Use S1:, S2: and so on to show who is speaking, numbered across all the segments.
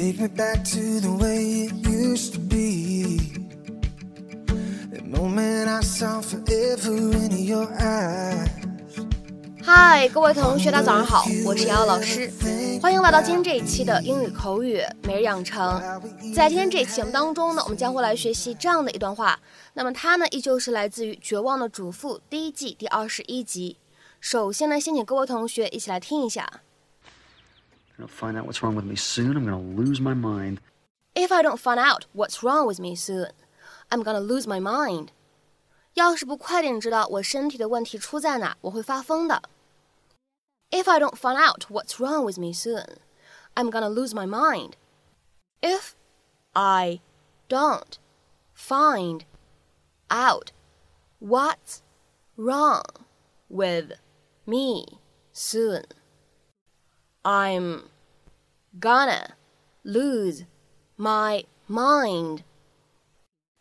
S1: Take me back to the way it used to be. The moment I saw forever in your eyes.
S2: 嗨，各位同学，大家早上好，我是瑶瑶老师，欢迎来到今天这一期的英语口语每日养成。在今天这一期节目当中呢，我们将会来学习这样的一段话。那么它呢，依旧是来自于《绝望的主妇》第一季第二十一集。首先呢，先请各位同学一起来听一下。
S3: I don't find out what's wrong with me soon, I'm gonna lose my mind.
S2: If I don't find out what's wrong with me soon, I'm gonna lose my mind. 要是不快点知道我身体的问题出在哪，我会发疯的。If I don't find out what's wrong with me soon, I'm gonna lose my mind. If I don't find out what's wrong with me soon, I'm gonna lose my mind.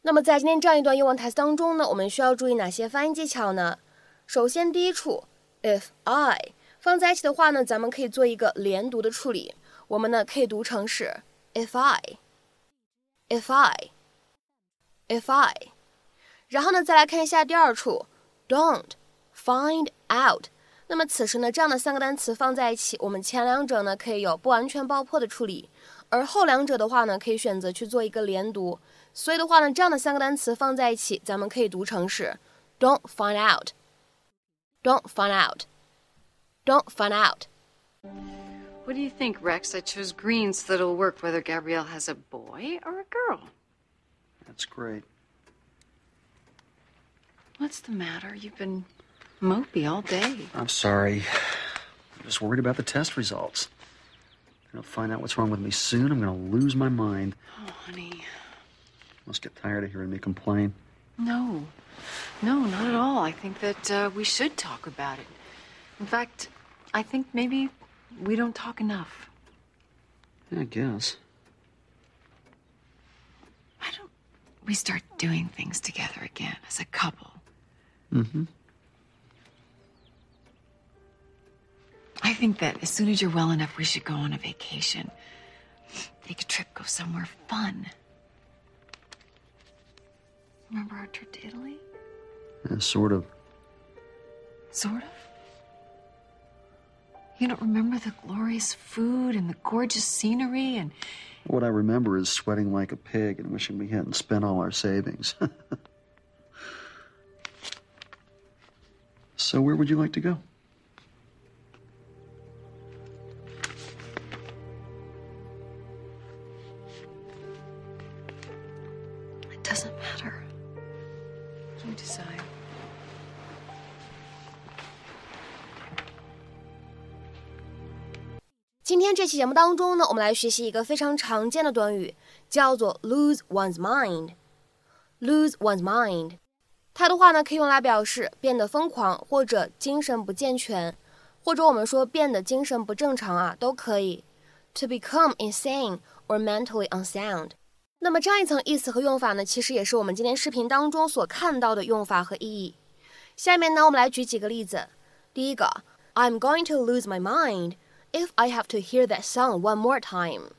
S2: 那么在今天这样一段英文台词当中呢，我们需要注意哪些发音技巧呢？首先，第一处 if I 放在一起的话呢，咱们可以做一个连读的处理。我们呢可以读成是 if I，if I，if I。然后呢，再来看一下第二处 don't find out。 那么此时呢，这样的三个单词放在一起，我们前两者呢可以有不完全爆破的处理，而后两者的话呢，可以选择去做一个连读。所以的话呢，这样的三个单词放在一起，咱们可以读成是 don't find out，don't find out，don't find out。
S4: What do you think, Rex? I chose green so that it'll work whether Gabrielle has a boy or a girl.
S3: That's great.
S4: What's the matter? You've been mopey all day.
S3: I'm sorry. I'm just worried about the test results. If I don't find out what's wrong with me soon, I'm gonna lose my mind.
S4: Oh, honey.
S3: Must get tired of hearing me complain.
S4: No. No, not at all. I think that uh, we should talk about it. In fact, I think maybe we don't talk enough.
S3: Yeah, I guess.
S4: Why don't we start doing things together again as a couple?
S3: Mm-hmm.
S4: I think that as soon as you're well enough, we should go on a vacation. Take a trip, go somewhere fun. Remember our trip to Italy?
S3: Yeah, sort of.
S4: Sort of. You don't remember the glorious food and the gorgeous scenery and
S3: What I remember is sweating like a pig and wishing we hadn't spent all our savings. so, where would you like to go?
S4: doesn't matter. You decide.
S2: 今天这期节目当中呢，我们来学习一个非常常见的短语，叫做 lose one's mind。lose one's mind，它的话呢可以用来表示变得疯狂，或者精神不健全，或者我们说变得精神不正常啊，都可以。To become insane or mentally unsound。 那么这样一层意思和用法呢，其实也是我们今天视频当中所看到的用法和意义。下面呢，我们来举几个例子。第一个，I'm going to lose my mind。If I have to hear that song one more time，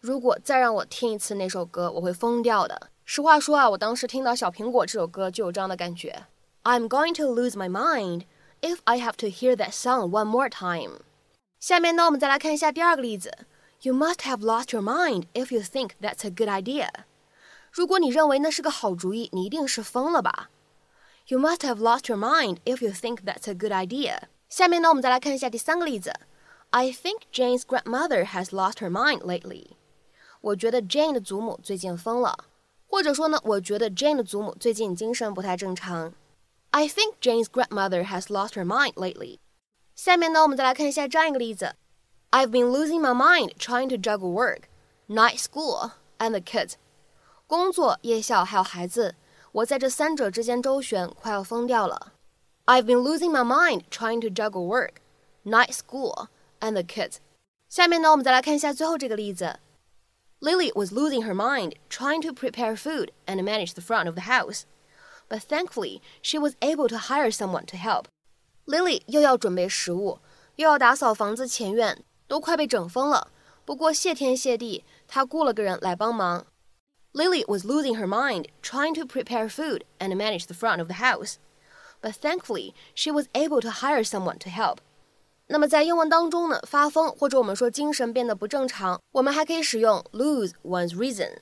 S2: 如果再让我听一次那首歌，我会疯掉的。实话说啊，我当时听到《小苹果》这首歌就有这样的感觉。I'm going to lose my mind if I have to hear that song one more time。下面呢，我们再来看一下第二个例子。You must have lost your mind if you think that's a good idea。如果你认为那是个好主意，你一定是疯了吧？You must have lost your mind if you think that's a good idea。下面呢，我们再来看一下第三个例子。I think Jane's grandmother has lost her mind lately。我觉得 Jane 的祖母最近疯了，或者说呢，我觉得 Jane 的祖母最近精神不太正常。I think Jane's grandmother has lost her mind lately。下面呢，我们再来看一下这样一个例子 ：I've been losing my mind trying to juggle work, night school, and the kids。工作、夜校还有孩子，我在这三者之间周旋，快要疯掉了。I've been losing my mind trying to juggle work, night school, and the kids。下面呢，我们再来看一下最后这个例子。Lily was losing her mind trying to prepare food and manage the front of the house, but thankfully she was able to hire someone to help. Lily 又要准备食物，又要打扫房子前院， 都快被整疯了。 不过谢天谢地，他雇了个人来帮忙。Lily was losing her mind trying to prepare food and manage the front of the house, but thankfully she was able to hire someone to help. 那么在英文当中呢，发疯或者我们说精神变得不正常，我们还可以使用 lose one's reason，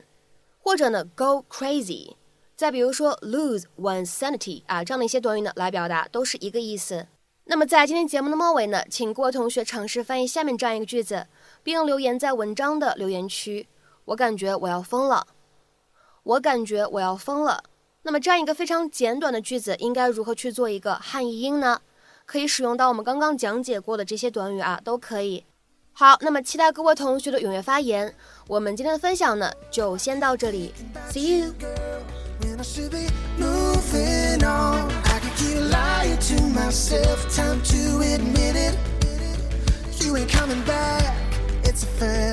S2: 或者呢 go crazy。再比如说 lose one's sanity 啊，这样的一些短语呢来表达都是一个意思。 那么在今天节目的末尾呢，请各位同学尝试翻译下面这样一个句子，并留言在文章的留言区。我感觉我要疯了，我感觉我要疯了。那么这样一个非常简短的句子，应该如何去做一个汉译英呢？可以使用到我们刚刚讲解过的这些短语啊，都可以。好，那么期待各位同学的踊跃发言。我们今天的分享呢，就先到这里，See you。here lying to myself. Time to admit it. You ain't coming back. It's a fact.